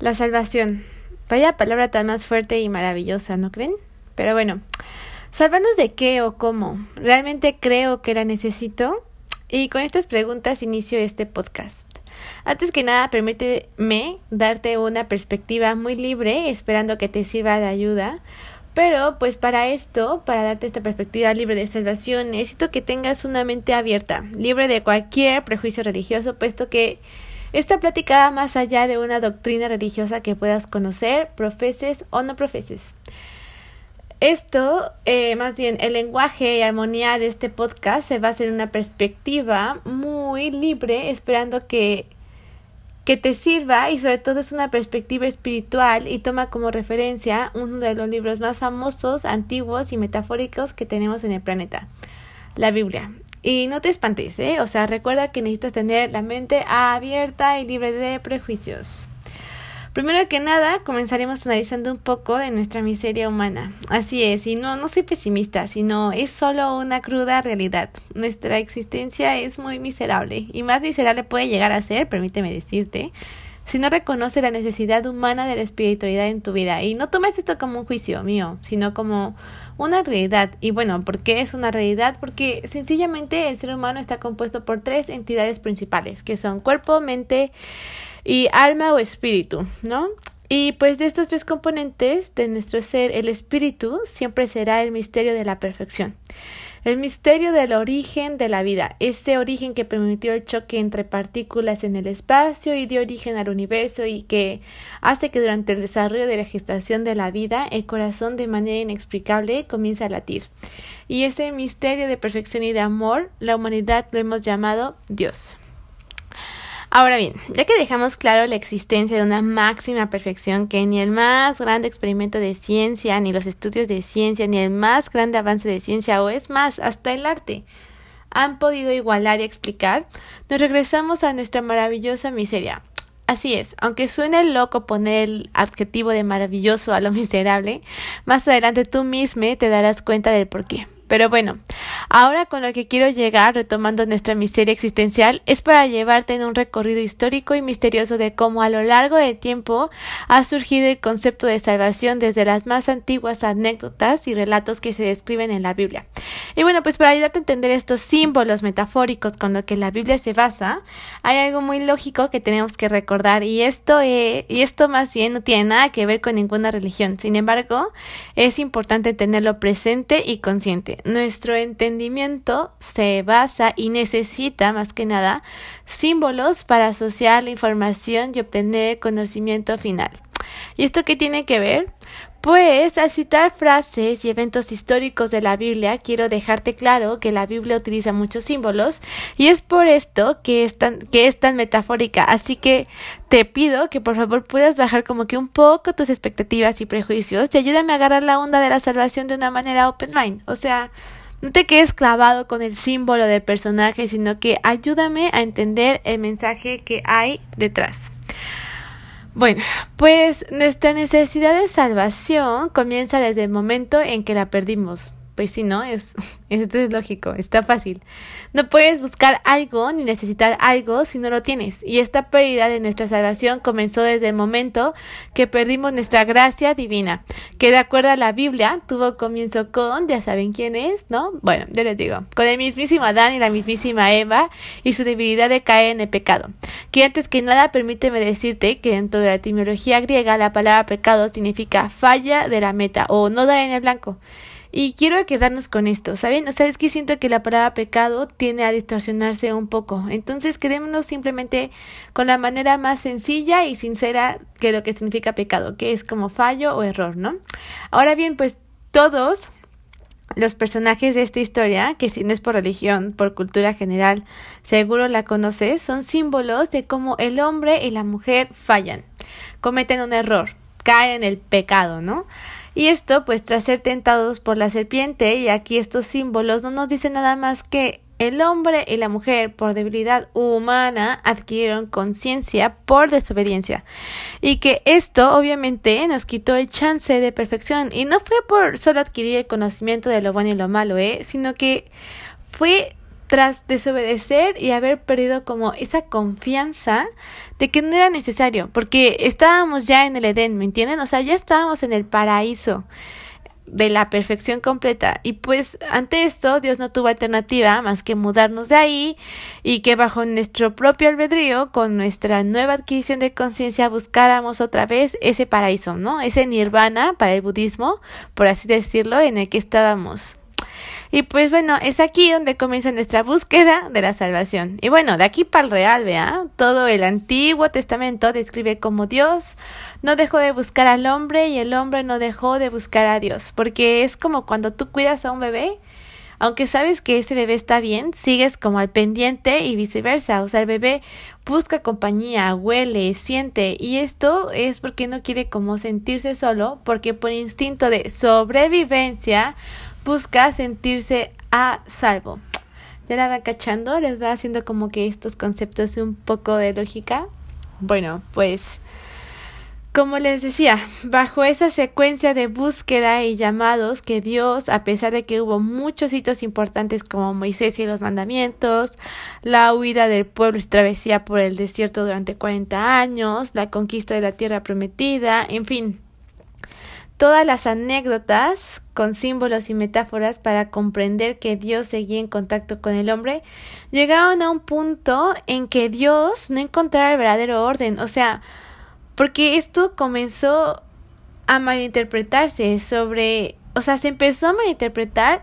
La salvación. Vaya palabra tan más fuerte y maravillosa, ¿no creen? Pero bueno, ¿salvarnos de qué o cómo? ¿Realmente creo que la necesito? Y con estas preguntas inicio este podcast. Antes que nada, permíteme darte una perspectiva muy libre, esperando que te sirva de ayuda. Pero pues para esto, para darte esta perspectiva libre de salvación, necesito que tengas una mente abierta, libre de cualquier prejuicio religioso, puesto que esta plática va más allá de una doctrina religiosa que puedas conocer, profeses o no profeses. Esto, eh, más bien, el lenguaje y armonía de este podcast se basa en una perspectiva muy libre, esperando que, que te sirva y sobre todo es una perspectiva espiritual y toma como referencia uno de los libros más famosos, antiguos y metafóricos que tenemos en el planeta, la Biblia. Y no te espantes, ¿eh? O sea, recuerda que necesitas tener la mente abierta y libre de prejuicios. Primero que nada, comenzaremos analizando un poco de nuestra miseria humana. Así es, y no, no soy pesimista, sino es solo una cruda realidad. Nuestra existencia es muy miserable, y más miserable puede llegar a ser, permíteme decirte, si no reconoce la necesidad humana de la espiritualidad en tu vida. Y no tomes esto como un juicio mío, sino como una realidad. Y bueno, ¿por qué es una realidad? Porque sencillamente el ser humano está compuesto por tres entidades principales, que son cuerpo, mente y alma o espíritu, ¿no? Y pues de estos tres componentes de nuestro ser, el espíritu siempre será el misterio de la perfección. El misterio del origen de la vida, ese origen que permitió el choque entre partículas en el espacio y dio origen al universo y que hace que durante el desarrollo de la gestación de la vida el corazón de manera inexplicable comienza a latir. Y ese misterio de perfección y de amor, la humanidad lo hemos llamado Dios. Ahora bien, ya que dejamos claro la existencia de una máxima perfección que ni el más grande experimento de ciencia, ni los estudios de ciencia, ni el más grande avance de ciencia, o es más, hasta el arte, han podido igualar y explicar, nos regresamos a nuestra maravillosa miseria. Así es, aunque suene loco poner el adjetivo de maravilloso a lo miserable, más adelante tú mismo te darás cuenta del por qué. Pero bueno, ahora con lo que quiero llegar, retomando nuestra miseria existencial, es para llevarte en un recorrido histórico y misterioso de cómo a lo largo del tiempo ha surgido el concepto de salvación desde las más antiguas anécdotas y relatos que se describen en la Biblia. Y bueno, pues para ayudarte a entender estos símbolos metafóricos con los que la Biblia se basa, hay algo muy lógico que tenemos que recordar y esto, y esto más bien no tiene nada que ver con ninguna religión. Sin embargo, es importante tenerlo presente y consciente nuestro entendimiento se basa y necesita más que nada símbolos para asociar la información y obtener conocimiento final. ¿Y esto qué tiene que ver? Pues al citar frases y eventos históricos de la Biblia, quiero dejarte claro que la Biblia utiliza muchos símbolos y es por esto que es tan, que es tan metafórica. Así que te pido que por favor puedas bajar como que un poco tus expectativas y prejuicios y ayúdame a agarrar la onda de la salvación de una manera open mind. O sea, no te quedes clavado con el símbolo del personaje, sino que ayúdame a entender el mensaje que hay detrás. Bueno, pues nuestra necesidad de salvación comienza desde el momento en que la perdimos. Pues sí, ¿no? Es, esto es lógico, está fácil. No puedes buscar algo ni necesitar algo si no lo tienes. Y esta pérdida de nuestra salvación comenzó desde el momento que perdimos nuestra gracia divina, que de acuerdo a la Biblia tuvo comienzo con, ya saben quién es, ¿no? Bueno, yo les digo, con el mismísimo Adán y la mismísima Eva y su debilidad de caer en el pecado. Que antes que nada permíteme decirte que dentro de la etimología griega la palabra pecado significa falla de la meta o no dar en el blanco. Y quiero quedarnos con esto, ¿saben? O sea, es que siento que la palabra pecado tiende a distorsionarse un poco. Entonces, quedémonos simplemente con la manera más sencilla y sincera que lo que significa pecado, que es como fallo o error, ¿no? Ahora bien, pues todos los personajes de esta historia, que si no es por religión, por cultura general, seguro la conoces, son símbolos de cómo el hombre y la mujer fallan, cometen un error, caen en el pecado, ¿no? Y esto pues tras ser tentados por la serpiente y aquí estos símbolos no nos dicen nada más que el hombre y la mujer por debilidad humana adquirieron conciencia por desobediencia y que esto obviamente nos quitó el chance de perfección y no fue por solo adquirir el conocimiento de lo bueno y lo malo, ¿eh? sino que fue tras desobedecer y haber perdido como esa confianza de que no era necesario, porque estábamos ya en el Edén, ¿me entienden? O sea, ya estábamos en el paraíso de la perfección completa. Y pues ante esto Dios no tuvo alternativa más que mudarnos de ahí y que bajo nuestro propio albedrío, con nuestra nueva adquisición de conciencia, buscáramos otra vez ese paraíso, ¿no? Ese nirvana para el budismo, por así decirlo, en el que estábamos. Y pues bueno, es aquí donde comienza nuestra búsqueda de la salvación. Y bueno, de aquí para el real, vea, todo el Antiguo Testamento describe cómo Dios no dejó de buscar al hombre y el hombre no dejó de buscar a Dios, porque es como cuando tú cuidas a un bebé, aunque sabes que ese bebé está bien, sigues como al pendiente y viceversa. O sea, el bebé busca compañía, huele, siente y esto es porque no quiere como sentirse solo, porque por instinto de sobrevivencia busca sentirse a salvo. Ya la va cachando, les va haciendo como que estos conceptos un poco de lógica. Bueno, pues como les decía, bajo esa secuencia de búsqueda y llamados que Dios, a pesar de que hubo muchos hitos importantes como Moisés y los mandamientos, la huida del pueblo y travesía por el desierto durante 40 años, la conquista de la tierra prometida, en fin, todas las anécdotas con símbolos y metáforas para comprender que Dios seguía en contacto con el hombre, llegaron a un punto en que Dios no encontraba el verdadero orden, o sea, porque esto comenzó a malinterpretarse sobre, o sea, se empezó a malinterpretar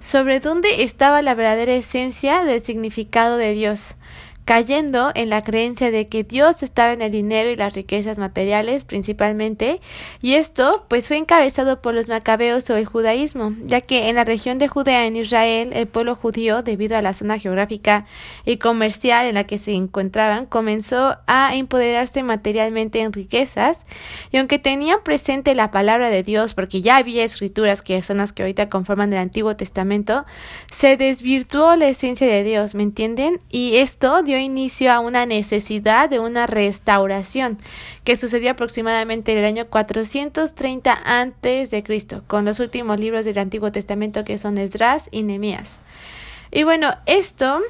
sobre dónde estaba la verdadera esencia del significado de Dios cayendo en la creencia de que Dios estaba en el dinero y las riquezas materiales principalmente, y esto pues fue encabezado por los macabeos o el judaísmo, ya que en la región de Judea en Israel el pueblo judío, debido a la zona geográfica y comercial en la que se encontraban, comenzó a empoderarse materialmente en riquezas, y aunque tenían presente la palabra de Dios, porque ya había escrituras que son las que ahorita conforman el Antiguo Testamento, se desvirtuó la esencia de Dios, ¿me entienden? Y esto inicio a una necesidad de una restauración que sucedió aproximadamente en el año 430 antes de Cristo, con los últimos libros del Antiguo Testamento que son Esdras y Nehemías. Y bueno, esto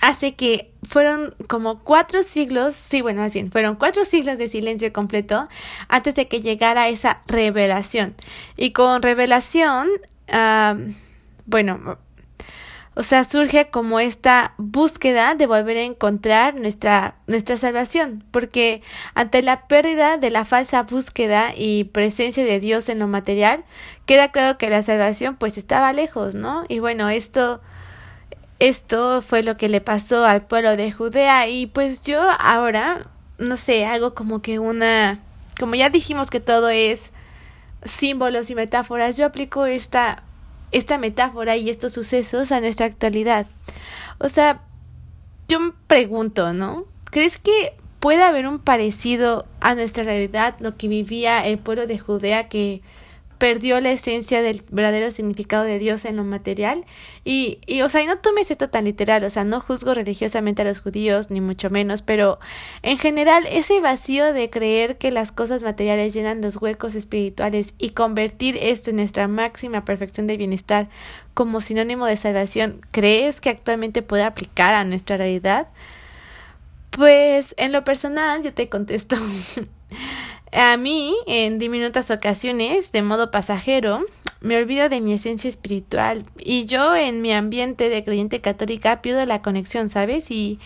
hace que fueron como cuatro siglos, sí, bueno, así, fueron cuatro siglos de silencio completo antes de que llegara esa revelación. Y con revelación, ah, bueno, o sea, surge como esta búsqueda de volver a encontrar nuestra, nuestra salvación, porque ante la pérdida de la falsa búsqueda y presencia de Dios en lo material, queda claro que la salvación pues estaba lejos, ¿no? Y bueno, esto, esto fue lo que le pasó al pueblo de Judea y pues yo ahora, no sé, hago como que una, como ya dijimos que todo es símbolos y metáforas, yo aplico esta esta metáfora y estos sucesos a nuestra actualidad. O sea, yo me pregunto, ¿no? ¿Crees que puede haber un parecido a nuestra realidad, lo que vivía el pueblo de Judea que perdió la esencia del verdadero significado de Dios en lo material. Y, y, o sea, y no tomes esto tan literal, o sea, no juzgo religiosamente a los judíos, ni mucho menos, pero en general ese vacío de creer que las cosas materiales llenan los huecos espirituales y convertir esto en nuestra máxima perfección de bienestar como sinónimo de salvación, ¿crees que actualmente puede aplicar a nuestra realidad? Pues en lo personal yo te contesto. A mí, en diminutas ocasiones, de modo pasajero, me olvido de mi esencia espiritual y yo en mi ambiente de creyente católica pierdo la conexión, ¿sabes? Y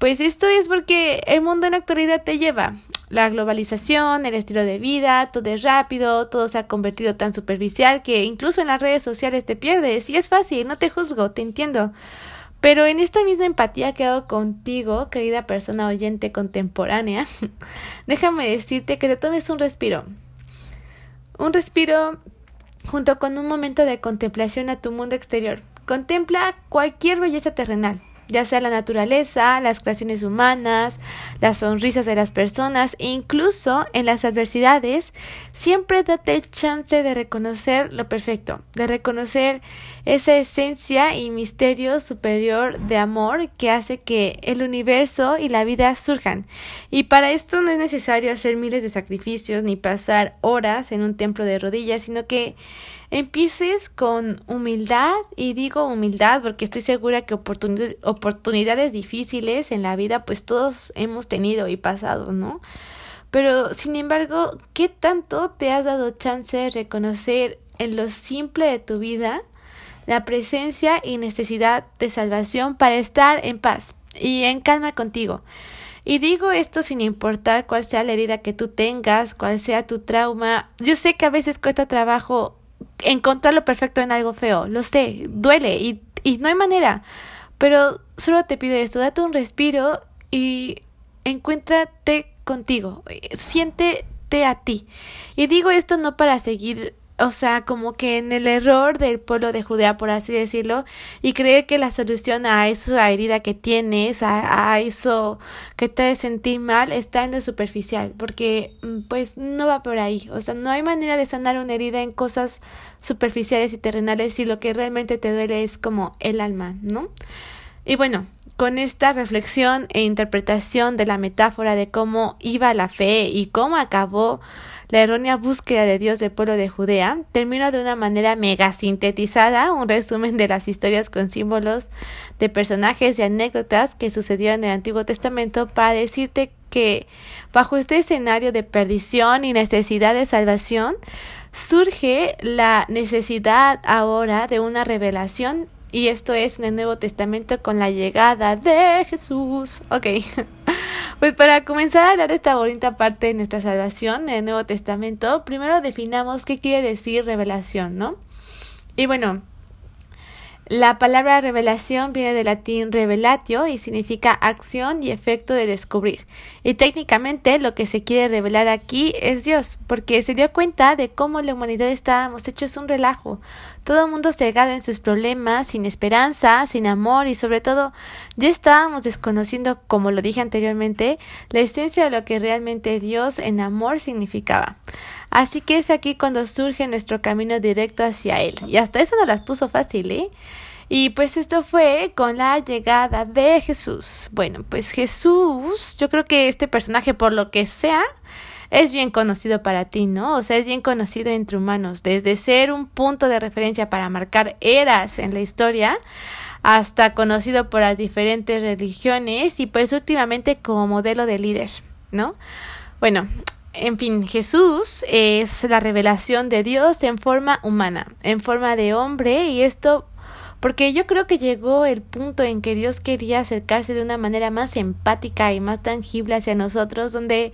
pues esto es porque el mundo en la actualidad te lleva. La globalización, el estilo de vida, todo es rápido, todo se ha convertido tan superficial que incluso en las redes sociales te pierdes. Y es fácil, no te juzgo, te entiendo. Pero en esta misma empatía que hago contigo, querida persona oyente contemporánea, déjame decirte que te tomes un respiro. Un respiro junto con un momento de contemplación a tu mundo exterior. Contempla cualquier belleza terrenal ya sea la naturaleza, las creaciones humanas, las sonrisas de las personas e incluso en las adversidades, siempre date chance de reconocer lo perfecto, de reconocer esa esencia y misterio superior de amor que hace que el universo y la vida surjan. Y para esto no es necesario hacer miles de sacrificios ni pasar horas en un templo de rodillas, sino que empieces con humildad y digo humildad porque estoy segura que oportunidades difíciles en la vida pues todos hemos tenido y pasado, ¿no? Pero sin embargo, ¿qué tanto te has dado chance de reconocer en lo simple de tu vida la presencia y necesidad de salvación para estar en paz y en calma contigo? Y digo esto sin importar cuál sea la herida que tú tengas, cuál sea tu trauma. Yo sé que a veces cuesta trabajo encontrar lo perfecto en algo feo, lo sé, duele y, y no hay manera. Pero solo te pido esto, date un respiro y encuéntrate contigo, siéntete a ti. Y digo esto no para seguir o sea, como que en el error del pueblo de Judea, por así decirlo, y creer que la solución a esa herida que tienes, a, eso que te hace sentir mal, está en lo superficial, porque mm, pues no va por ahí, o sea, no hay manera de sanar una herida en cosas superficiales y terrenales si lo que realmente te duele es como el alma, ¿no? Y bueno, con esta reflexión e interpretación de la metáfora de cómo iba la fe y cómo acabó la errónea búsqueda de Dios del pueblo de Judea, termino de una manera mega sintetizada un resumen de las historias con símbolos de personajes y anécdotas que sucedieron en el Antiguo Testamento para decirte que bajo este escenario de perdición y necesidad de salvación, surge la necesidad ahora de una revelación y esto es en el Nuevo Testamento con la llegada de Jesús. Ok. Pues para comenzar a hablar de esta bonita parte de nuestra salvación en el Nuevo Testamento, primero definamos qué quiere decir revelación, ¿no? Y bueno, la palabra revelación viene del latín revelatio y significa acción y efecto de descubrir. Y técnicamente lo que se quiere revelar aquí es Dios, porque se dio cuenta de cómo la humanidad estábamos hechos un relajo, todo el mundo cegado en sus problemas, sin esperanza, sin amor y sobre todo ya estábamos desconociendo, como lo dije anteriormente, la esencia de lo que realmente Dios en amor significaba. Así que es aquí cuando surge nuestro camino directo hacia Él. Y hasta eso nos las puso fácil, ¿eh? Y pues esto fue con la llegada de Jesús. Bueno, pues Jesús, yo creo que este personaje, por lo que sea, es bien conocido para ti, ¿no? O sea, es bien conocido entre humanos, desde ser un punto de referencia para marcar eras en la historia hasta conocido por las diferentes religiones y pues últimamente como modelo de líder, ¿no? Bueno, en fin, Jesús es la revelación de Dios en forma humana, en forma de hombre, y esto porque yo creo que llegó el punto en que Dios quería acercarse de una manera más empática y más tangible hacia nosotros, donde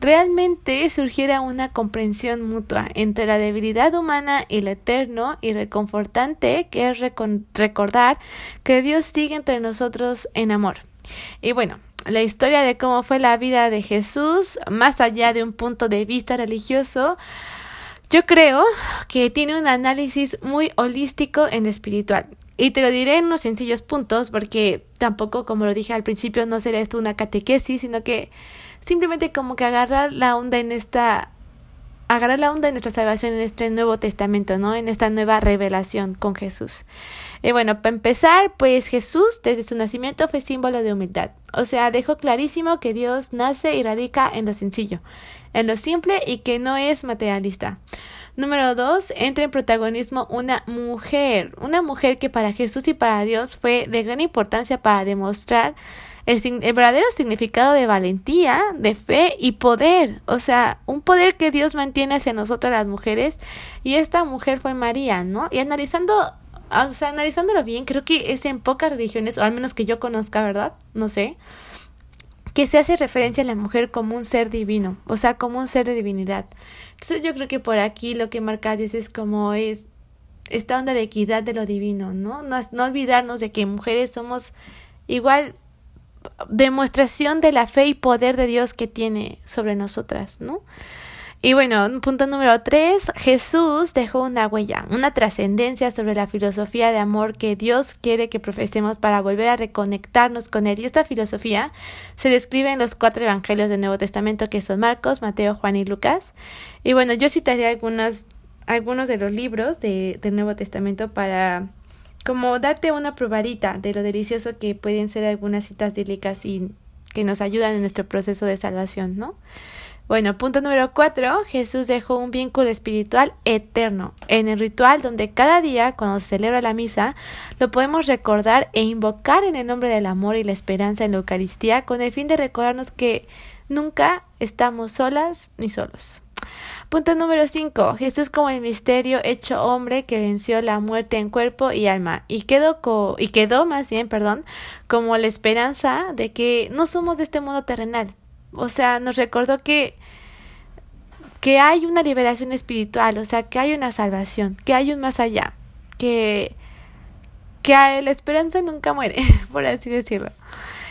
realmente surgiera una comprensión mutua entre la debilidad humana y lo eterno y reconfortante que es recordar que Dios sigue entre nosotros en amor. Y bueno, la historia de cómo fue la vida de Jesús, más allá de un punto de vista religioso, yo creo que tiene un análisis muy holístico en espiritual. Y te lo diré en unos sencillos puntos, porque tampoco, como lo dije al principio, no será esto una catequesis, sino que simplemente como que agarrar la onda en esta agarrar la onda de nuestra salvación en este Nuevo Testamento, ¿no? En esta nueva revelación con Jesús. Y bueno, para empezar, pues Jesús desde su nacimiento fue símbolo de humildad. O sea, dejó clarísimo que Dios nace y radica en lo sencillo, en lo simple y que no es materialista. Número dos, entra en protagonismo una mujer, una mujer que para Jesús y para Dios fue de gran importancia para demostrar el, verdadero significado de valentía, de fe y poder. O sea, un poder que Dios mantiene hacia nosotras las mujeres. Y esta mujer fue María, ¿no? Y analizando, o sea, analizándolo bien, creo que es en pocas religiones, o al menos que yo conozca, ¿verdad? No sé. Que se hace referencia a la mujer como un ser divino, o sea, como un ser de divinidad. Entonces yo creo que por aquí lo que marca Dios es como es esta onda de equidad de lo divino, ¿no? No, no olvidarnos de que mujeres somos igual demostración de la fe y poder de Dios que tiene sobre nosotras, ¿no? Y bueno, punto número tres, Jesús dejó una huella, una trascendencia sobre la filosofía de amor que Dios quiere que profesemos para volver a reconectarnos con Él. Y esta filosofía se describe en los cuatro evangelios del Nuevo Testamento que son Marcos, Mateo, Juan y Lucas. Y bueno, yo citaré algunos, algunos de los libros de, del Nuevo Testamento para como darte una probadita de lo delicioso que pueden ser algunas citas bíblicas y que nos ayudan en nuestro proceso de salvación, ¿no? Bueno, punto número cuatro, Jesús dejó un vínculo espiritual eterno. En el ritual donde cada día, cuando se celebra la misa, lo podemos recordar e invocar en el nombre del amor y la esperanza en la Eucaristía con el fin de recordarnos que nunca estamos solas ni solos. Punto número 5. Jesús como el misterio hecho hombre que venció la muerte en cuerpo y alma y quedó, y quedó más bien, perdón, como la esperanza de que no somos de este mundo terrenal. O sea, nos recordó que que hay una liberación espiritual, o sea, que hay una salvación, que hay un más allá, que que la esperanza nunca muere, por así decirlo.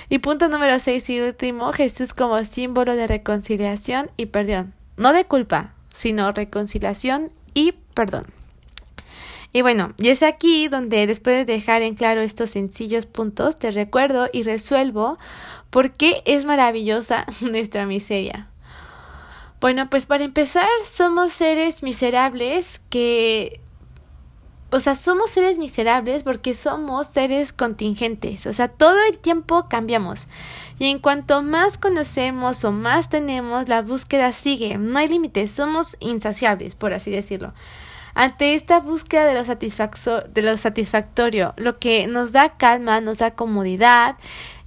Y punto número 6 y último, Jesús como símbolo de reconciliación y perdón. No de culpa, sino reconciliación y perdón. Y bueno, y es aquí donde después de dejar en claro estos sencillos puntos, te recuerdo y resuelvo por qué es maravillosa nuestra miseria. Bueno, pues para empezar, somos seres miserables que... O sea, somos seres miserables porque somos seres contingentes. O sea, todo el tiempo cambiamos. Y en cuanto más conocemos o más tenemos, la búsqueda sigue. No hay límites, somos insaciables, por así decirlo. Ante esta búsqueda de lo, de lo satisfactorio, lo que nos da calma, nos da comodidad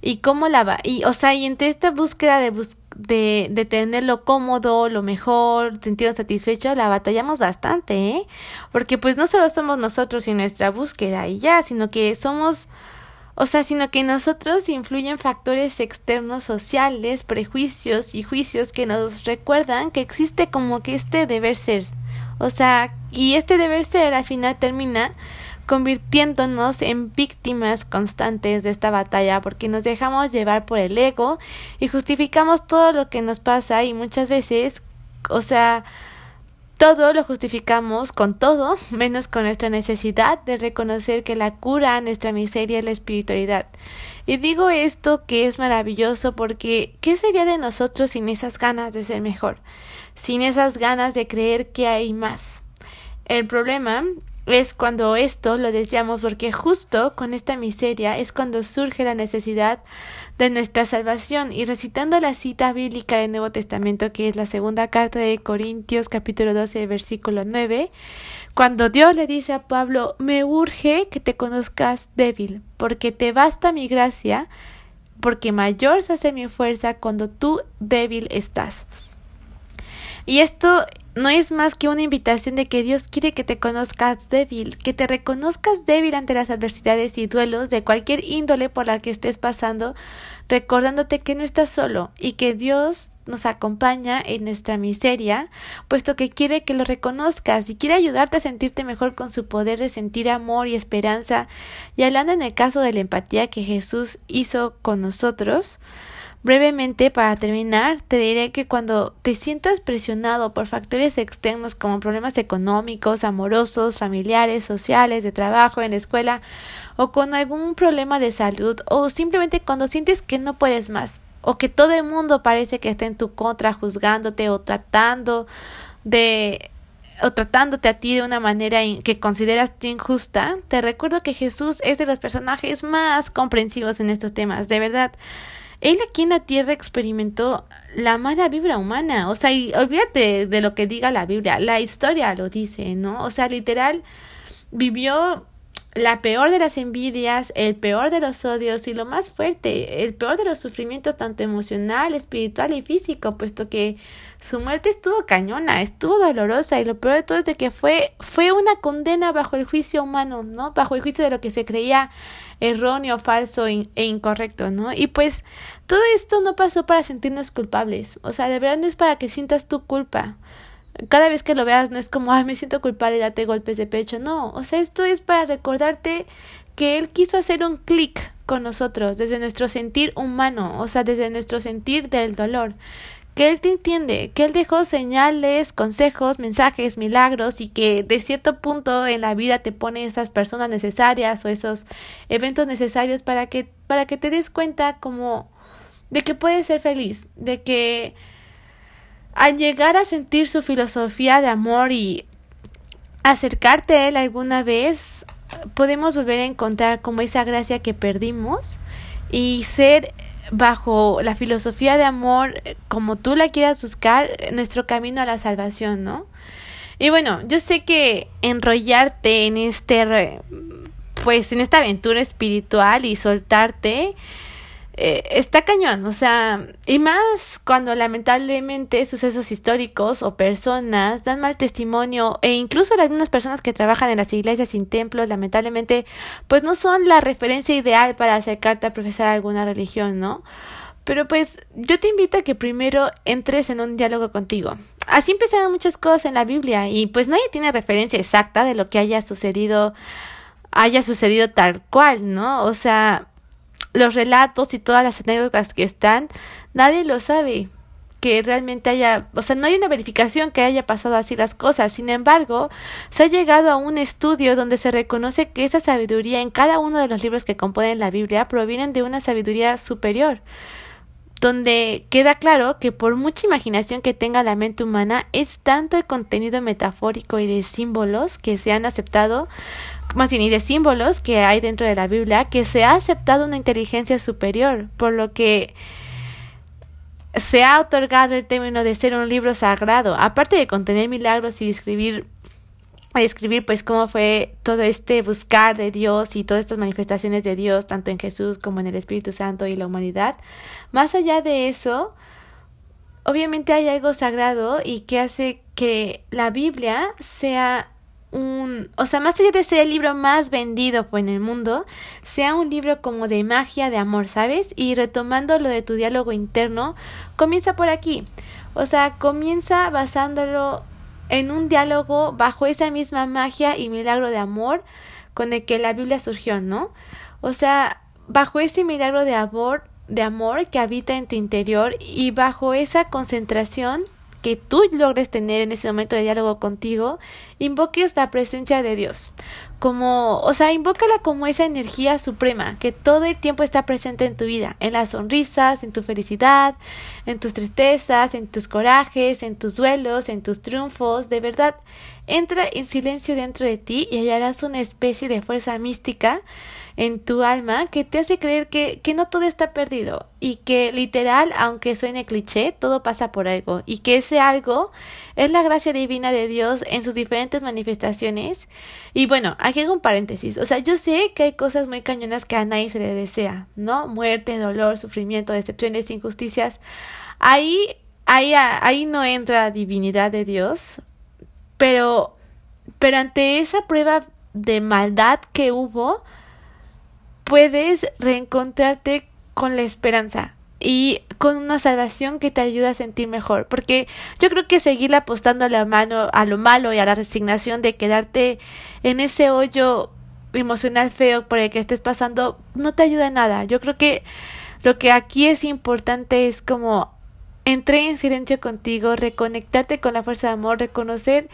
y cómo la va, y o sea, y entre esta búsqueda de, de, de tener lo cómodo, lo mejor, sentirnos satisfechos, la batallamos bastante, ¿eh? Porque pues no solo somos nosotros y nuestra búsqueda y ya, sino que somos o sea, sino que nosotros influyen factores externos sociales, prejuicios y juicios que nos recuerdan que existe como que este deber ser. O sea, y este deber ser al final termina convirtiéndonos en víctimas constantes de esta batalla porque nos dejamos llevar por el ego y justificamos todo lo que nos pasa y muchas veces, o sea, todo lo justificamos con todo, menos con nuestra necesidad de reconocer que la cura a nuestra miseria es la espiritualidad. Y digo esto que es maravilloso porque ¿qué sería de nosotros sin esas ganas de ser mejor? Sin esas ganas de creer que hay más. El problema es cuando esto lo deseamos porque justo con esta miseria es cuando surge la necesidad de nuestra salvación. Y recitando la cita bíblica del Nuevo Testamento que es la segunda carta de Corintios capítulo 12 versículo 9 cuando Dios le dice a Pablo me urge que te conozcas débil porque te basta mi gracia porque mayor se hace mi fuerza cuando tú débil estás y esto no es más que una invitación de que Dios quiere que te conozcas débil, que te reconozcas débil ante las adversidades y duelos de cualquier índole por la que estés pasando, recordándote que no estás solo y que Dios nos acompaña en nuestra miseria, puesto que quiere que lo reconozcas y quiere ayudarte a sentirte mejor con su poder de sentir amor y esperanza. Y hablando en el caso de la empatía que Jesús hizo con nosotros, Brevemente, para terminar, te diré que cuando te sientas presionado por factores externos como problemas económicos, amorosos, familiares, sociales, de trabajo, en la escuela, o con algún problema de salud, o simplemente cuando sientes que no puedes más, o que todo el mundo parece que está en tu contra, juzgándote o tratando de o tratándote a ti de una manera que consideras injusta, te recuerdo que Jesús es de los personajes más comprensivos en estos temas, de verdad. Él aquí en la tierra experimentó la mala vibra humana. O sea, y olvídate de lo que diga la Biblia, la historia lo dice, ¿no? O sea, literal, vivió la peor de las envidias, el peor de los odios y lo más fuerte, el peor de los sufrimientos tanto emocional, espiritual y físico, puesto que su muerte estuvo cañona, estuvo dolorosa y lo peor de todo es de que fue fue una condena bajo el juicio humano, ¿no? Bajo el juicio de lo que se creía erróneo, falso e incorrecto, ¿no? Y pues todo esto no pasó para sentirnos culpables, o sea, de verdad no es para que sientas tu culpa cada vez que lo veas no es como, ay, me siento culpable y date golpes de pecho. No, o sea, esto es para recordarte que Él quiso hacer un clic con nosotros, desde nuestro sentir humano, o sea, desde nuestro sentir del dolor. Que Él te entiende, que Él dejó señales, consejos, mensajes, milagros y que de cierto punto en la vida te pone esas personas necesarias o esos eventos necesarios para que, para que te des cuenta como de que puedes ser feliz, de que al llegar a sentir su filosofía de amor y acercarte a él alguna vez, podemos volver a encontrar como esa gracia que perdimos y ser bajo la filosofía de amor, como tú la quieras buscar, nuestro camino a la salvación, ¿no? Y bueno, yo sé que enrollarte en este, pues en esta aventura espiritual y soltarte, eh, está cañón, o sea, y más cuando lamentablemente sucesos históricos o personas dan mal testimonio e incluso algunas personas que trabajan en las iglesias sin templos, lamentablemente, pues no son la referencia ideal para acercarte a profesar alguna religión, ¿no? Pero pues yo te invito a que primero entres en un diálogo contigo. Así empezaron muchas cosas en la Biblia y pues nadie tiene referencia exacta de lo que haya sucedido haya sucedido tal cual, ¿no? O sea, los relatos y todas las anécdotas que están, nadie lo sabe que realmente haya, o sea, no hay una verificación que haya pasado así las cosas. Sin embargo, se ha llegado a un estudio donde se reconoce que esa sabiduría en cada uno de los libros que componen la Biblia provienen de una sabiduría superior, donde queda claro que por mucha imaginación que tenga la mente humana, es tanto el contenido metafórico y de símbolos que se han aceptado más bien y de símbolos que hay dentro de la Biblia, que se ha aceptado una inteligencia superior, por lo que se ha otorgado el término de ser un libro sagrado, aparte de contener milagros y describir escribir pues cómo fue todo este buscar de Dios y todas estas manifestaciones de Dios tanto en Jesús como en el Espíritu Santo y la humanidad. Más allá de eso, obviamente hay algo sagrado y que hace que la Biblia sea un, o sea, más allá de ser el libro más vendido pues, en el mundo, sea un libro como de magia de amor, ¿sabes? Y retomando lo de tu diálogo interno, comienza por aquí. O sea, comienza basándolo en un diálogo bajo esa misma magia y milagro de amor con el que la Biblia surgió, ¿no? O sea, bajo ese milagro de amor, de amor que habita en tu interior y bajo esa concentración que tú logres tener en ese momento de diálogo contigo, invoques la presencia de Dios. Como, o sea, invócala como esa energía suprema que todo el tiempo está presente en tu vida, en las sonrisas, en tu felicidad, en tus tristezas, en tus corajes, en tus duelos, en tus triunfos. De verdad, entra en silencio dentro de ti y hallarás una especie de fuerza mística en tu alma que te hace creer que, que no todo está perdido y que literal, aunque suene cliché, todo pasa por algo y que ese algo es la gracia divina de Dios en sus diferentes manifestaciones. Y bueno, aquí hago un paréntesis, o sea, yo sé que hay cosas muy cañonas que a nadie se le desea, ¿no? Muerte, dolor, sufrimiento, decepciones, injusticias. Ahí, ahí, ahí no entra divinidad de Dios, pero, pero ante esa prueba de maldad que hubo, puedes reencontrarte con la esperanza y con una salvación que te ayuda a sentir mejor. Porque yo creo que seguir apostando la mano a lo malo y a la resignación de quedarte en ese hoyo emocional feo por el que estés pasando no te ayuda nada. Yo creo que lo que aquí es importante es como entrar en silencio contigo, reconectarte con la fuerza de amor, reconocer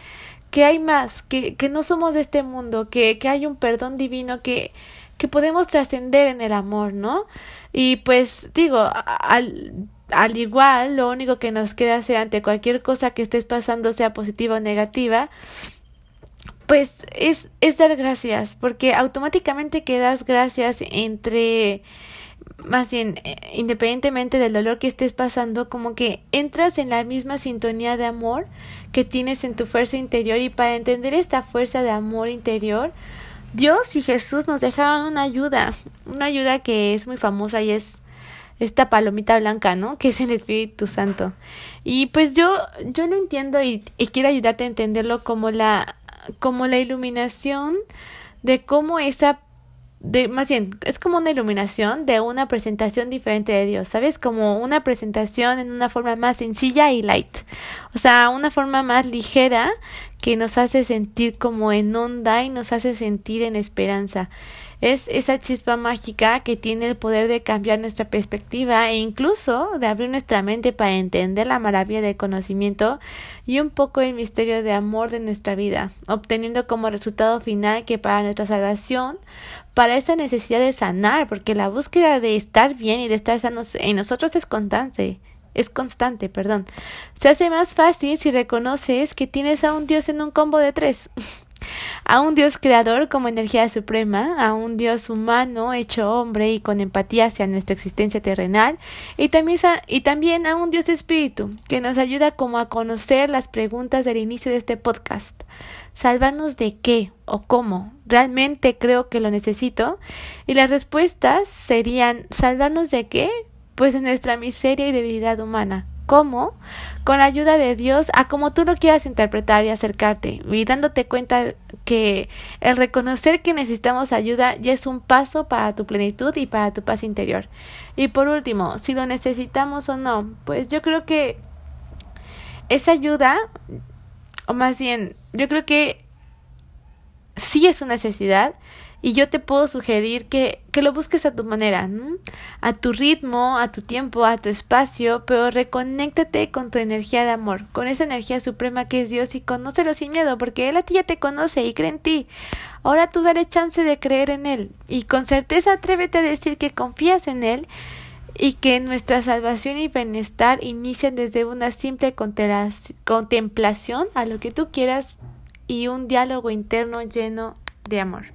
que hay más, que, que no somos de este mundo, que, que hay un perdón divino, que, que podemos trascender en el amor, ¿no? Y pues digo, al, al igual, lo único que nos queda hacer ante cualquier cosa que estés pasando, sea positiva o negativa, pues es, es dar gracias, porque automáticamente que das gracias entre más bien, eh, independientemente del dolor que estés pasando, como que entras en la misma sintonía de amor que tienes en tu fuerza interior y para entender esta fuerza de amor interior, Dios y Jesús nos dejaron una ayuda, una ayuda que es muy famosa y es esta palomita blanca, ¿no? Que es el Espíritu Santo. Y pues yo, yo lo entiendo y, y quiero ayudarte a entenderlo como la, como la iluminación de cómo esa de más bien es como una iluminación de una presentación diferente de Dios, ¿sabes? Como una presentación en una forma más sencilla y light. O sea, una forma más ligera que nos hace sentir como en onda y nos hace sentir en esperanza. Es esa chispa mágica que tiene el poder de cambiar nuestra perspectiva e incluso de abrir nuestra mente para entender la maravilla del conocimiento y un poco el misterio de amor de nuestra vida, obteniendo como resultado final que para nuestra salvación para esa necesidad de sanar, porque la búsqueda de estar bien y de estar sanos en nosotros es constante, es constante, perdón. Se hace más fácil si reconoces que tienes a un Dios en un combo de tres. a un Dios creador como energía suprema, a un Dios humano hecho hombre y con empatía hacia nuestra existencia terrenal, y también, y también a un Dios espíritu que nos ayuda como a conocer las preguntas del inicio de este podcast. ¿Salvarnos de qué o cómo? ¿Realmente creo que lo necesito? Y las respuestas serían ¿salvarnos de qué? Pues de nuestra miseria y debilidad humana. ¿Cómo? Con la ayuda de Dios, a como tú lo quieras interpretar y acercarte, y dándote cuenta que el reconocer que necesitamos ayuda ya es un paso para tu plenitud y para tu paz interior. Y por último, si lo necesitamos o no, pues yo creo que esa ayuda, o más bien, yo creo que sí es una necesidad, y yo te puedo sugerir que, que lo busques a tu manera, a tu ritmo, a tu tiempo, a tu espacio, pero reconéctate con tu energía de amor, con esa energía suprema que es Dios y conócelo sin miedo, porque Él a ti ya te conoce y cree en ti. Ahora tú dale chance de creer en Él y con certeza atrévete a decir que confías en Él y que nuestra salvación y bienestar inician desde una simple contemplación a lo que tú quieras y un diálogo interno lleno de amor.